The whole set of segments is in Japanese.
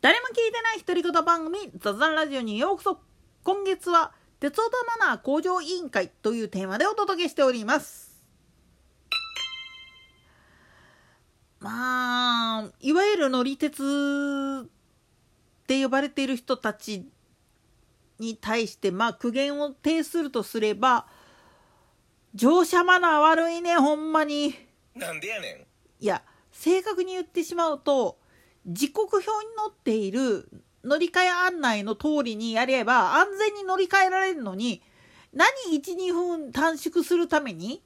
誰も聞いてない独り言番組雑談ラジオにようこそ。今月は鉄オタマナー向上委員会というテーマでお届けしております。まあいわゆる乗り鉄って呼ばれている人たちに対してまあ苦言を呈するとすれば乗車マナー悪いねほんまに。なんでやねいや正確に言ってしまうと時刻表に載っている乗り換え案内の通りにやれば安全に乗り換えられるのに何12分短縮するために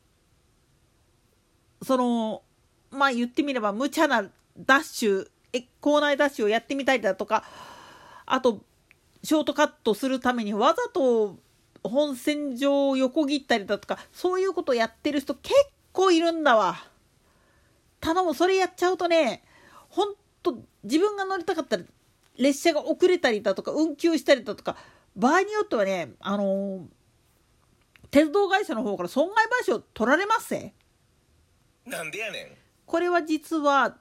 そのまあ言ってみれば無茶なダッシュえ校内ダッシュをやってみたりだとかあとショートカットするためにわざと本線上を横切ったりだとかそういうことやってる人結構いるんだわ。頼むそれやっちゃうとねほんと自分が乗りたかったら列車が遅れたりだとか運休したりだとか場合によってはねあのー、鉄道会社の方から損害賠償取られますぜなんでやねん。これは実は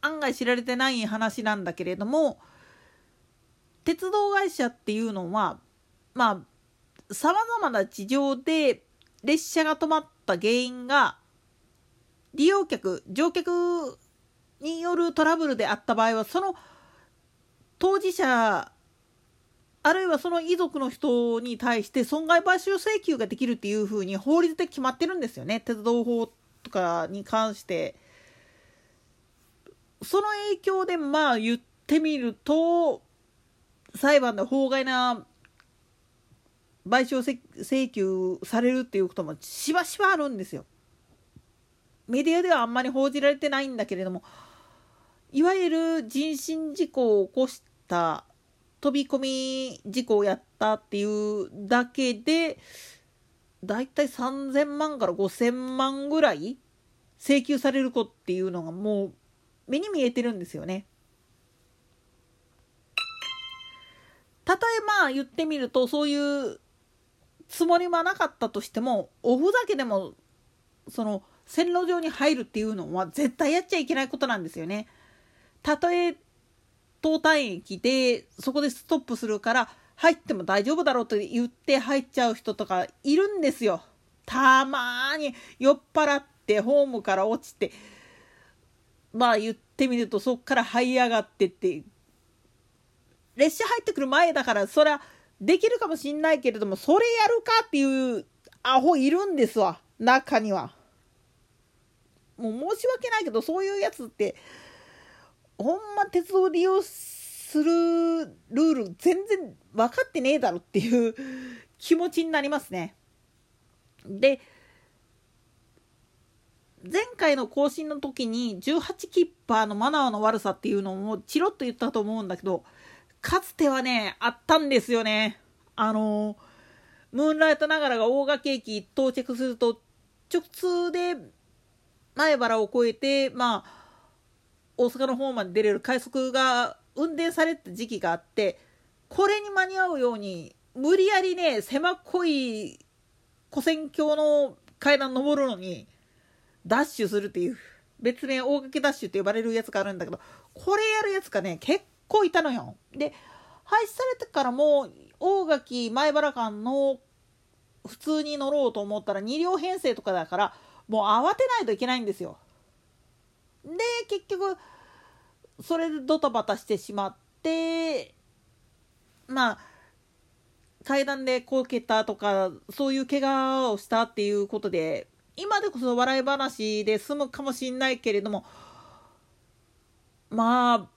案外知られてない話なんだけれども鉄道会社っていうのはまあさまざまな事情で列車が止まった原因が利用客乗客によるトラブルであった場合はその当事者あるいはその遺族の人に対して損害賠償請求ができるっていうふうに法律で決まってるんですよね鉄道法とかに関してその影響でまあ言ってみると裁判で法外な賠償請求されるっていうこともしばしばあるんですよ。メディアではあんまり報じられてないんだけれどもいわゆる人身事故を起こした飛び込み事故をやったっていうだけでだいたい3,000万から5,000万ぐらい請求される子っていうのがもう目に見えてるんですよね。たとえまあ言ってみるとそういうつもりはなかったとしてもおふざけでもその線路上に入るっていうのは絶対やっちゃいけないことなんですよね。たとえ東端駅でそこでストップするから入っても大丈夫だろうと言って入っちゃう人とかいるんですよ。たまに酔っ払ってホームから落ちてまあ言ってみるとそっから這い上がってって列車入ってくる前だからそりゃできるかもしんないけれどもそれやるかっていうアホいるんですわ中には。もう申し訳ないけどそういうやつってほんま鉄道利用するルール全然分かってねえだろっていう気持ちになりますね。で前回の更新の時に18キッパーのマナーの悪さっていうのもチロッと言ったと思うんだけどかつてはねあったんですよね。あのムーンライトながらが大垣駅到着すると直通で前原を越えて、まあ、大阪の方まで出れる快速が運転された時期があってこれに間に合うように無理やりね狭っこい古戦橋の階段登るのにダッシュするっていう別名大垣ダッシュって呼ばれるやつがあるんだけどこれやるやつがね結構いたのよ。で廃止されてからも大垣前原間の普通に乗ろうと思ったら2両編成とかだからもう慌てないといけないんですよ。で結局それでドタバタしてしまってまあ階段でこけたとかそういう怪我をしたっていうことで今でこそ笑い話で済むかもしんないけれどもまあ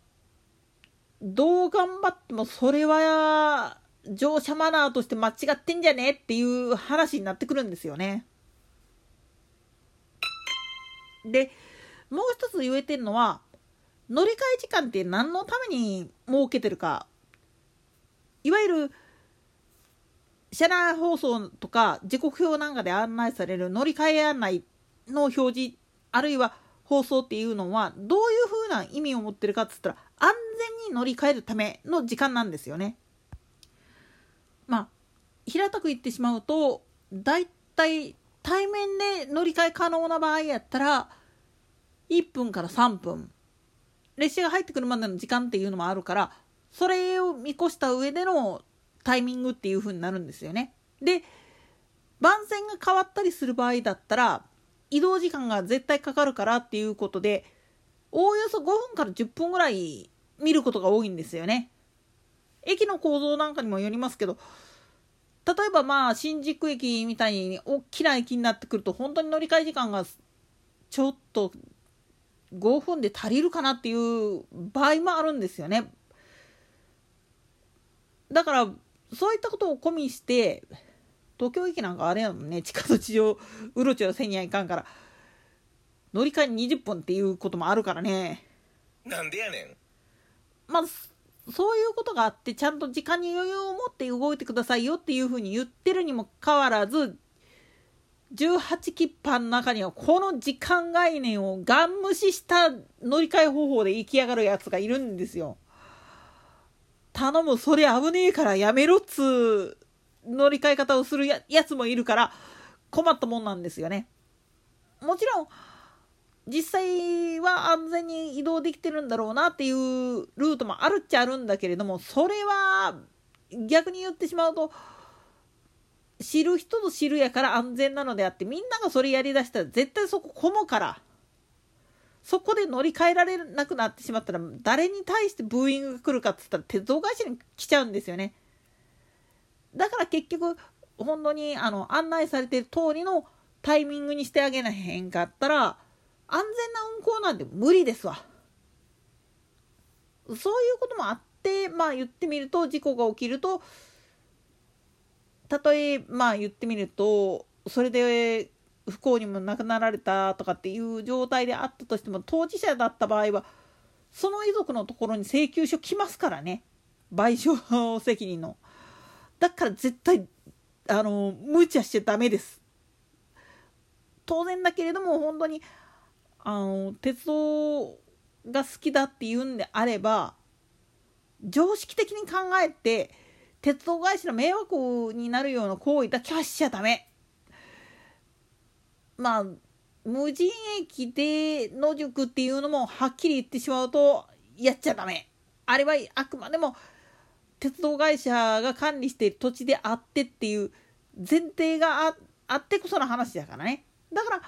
どう頑張ってもそれは乗車マナーとして間違ってんじゃねっていう話になってくるんですよね。でもう一つ言えてるのは乗り換え時間って何のために設けてるかいわゆる車内放送とか時刻表なんかで案内される乗り換え案内の表示あるいは放送っていうのはどういうふうな意味を持ってるかっつったら安全に乗り換えるための時間なんですよね。まあ平たく言ってしまうとだいたい対面で乗り換え可能な場合やったら1分から3分列車が入ってくるまでの時間っていうのもあるからそれを見越した上でのタイミングっていう風になるんですよね。で番線が変わったりする場合だったら移動時間が絶対かかるからっていうことでおおよそ5分から10分ぐらい見ることが多いんですよね。駅の構造なんかにもよりますけど例えばまあ新宿駅みたいに大きな駅になってくると本当に乗り換え時間がちょっと5分で足りるかなっていう場合もあるんですよね。だからそういったことを込みして東京駅なんかあれやもんね。地下と地上うろちょろせにはいかんから。乗り換え20分っていうこともあるからね。なんでやねん。まあそういうことがあってちゃんと時間に余裕を持って動いてくださいよっていうふうに言ってるにもかかわらず18切符の中にはこの時間概念をガン無視した乗り換え方法で行き上がるやつがいるんですよ。頼むそれ危ねえからやめろっつ乗り換え方をするやつもいるから困ったもんなんですよね。もちろん実際は安全に移動できてるんだろうなっていうルートもあるっちゃあるんだけれどもそれは逆に言ってしまうと知る人ぞ知るやから安全なのであってみんながそれやりだしたら絶対そこ混むからそこで乗り換えられなくなってしまったら誰に対してブーイングが来るかっつったら鉄道会社に来ちゃうんですよねだから結局本当にあの案内されてる通りのタイミングにしてあげなへんかったら安全な運行なんて無理ですわ。そういうこともあってまあ言ってみると事故が起きるとたとえまあ言ってみるとそれで不幸にも亡くなられたとかっていう状態であったとしても当事者だった場合はその遺族のところに請求書来ますからね賠償責任の。だから絶対あの無茶しちゃダメです。当然だけれども本当にあの鉄道が好きだっていうんであれば常識的に考えて鉄道会社の迷惑になるような行為だけはしちゃダメ。まあ無人駅で野宿っていうのもはっきり言ってしまうとやっちゃダメ。あれはあくまでも鉄道会社が管理している土地であってっていう前提があってこその話だからね。だか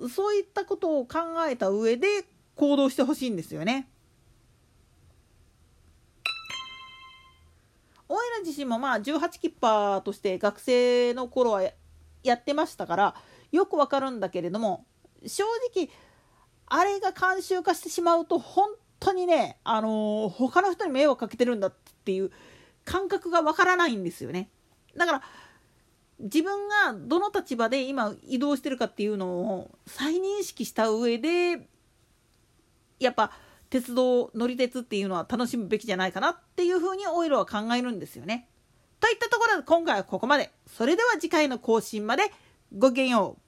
らそういったことを考えた上で行動してほしいんですよね。おいら自身もまあ18キッパーとして学生の頃はやってましたからよくわかるんだけれども正直あれが慣習化してしまうと本当にね、あのー、他の人に迷惑かけてるんだっていう感覚がわからないんですよね。だから自分がどの立場で今移動してるかっていうのを再認識した上でやっぱ鉄道乗り鉄っていうのは楽しむべきじゃないかなっていうふうにオイルは考えるんですよね。といったところで今回はここまで。それでは次回の更新までごきげんよう。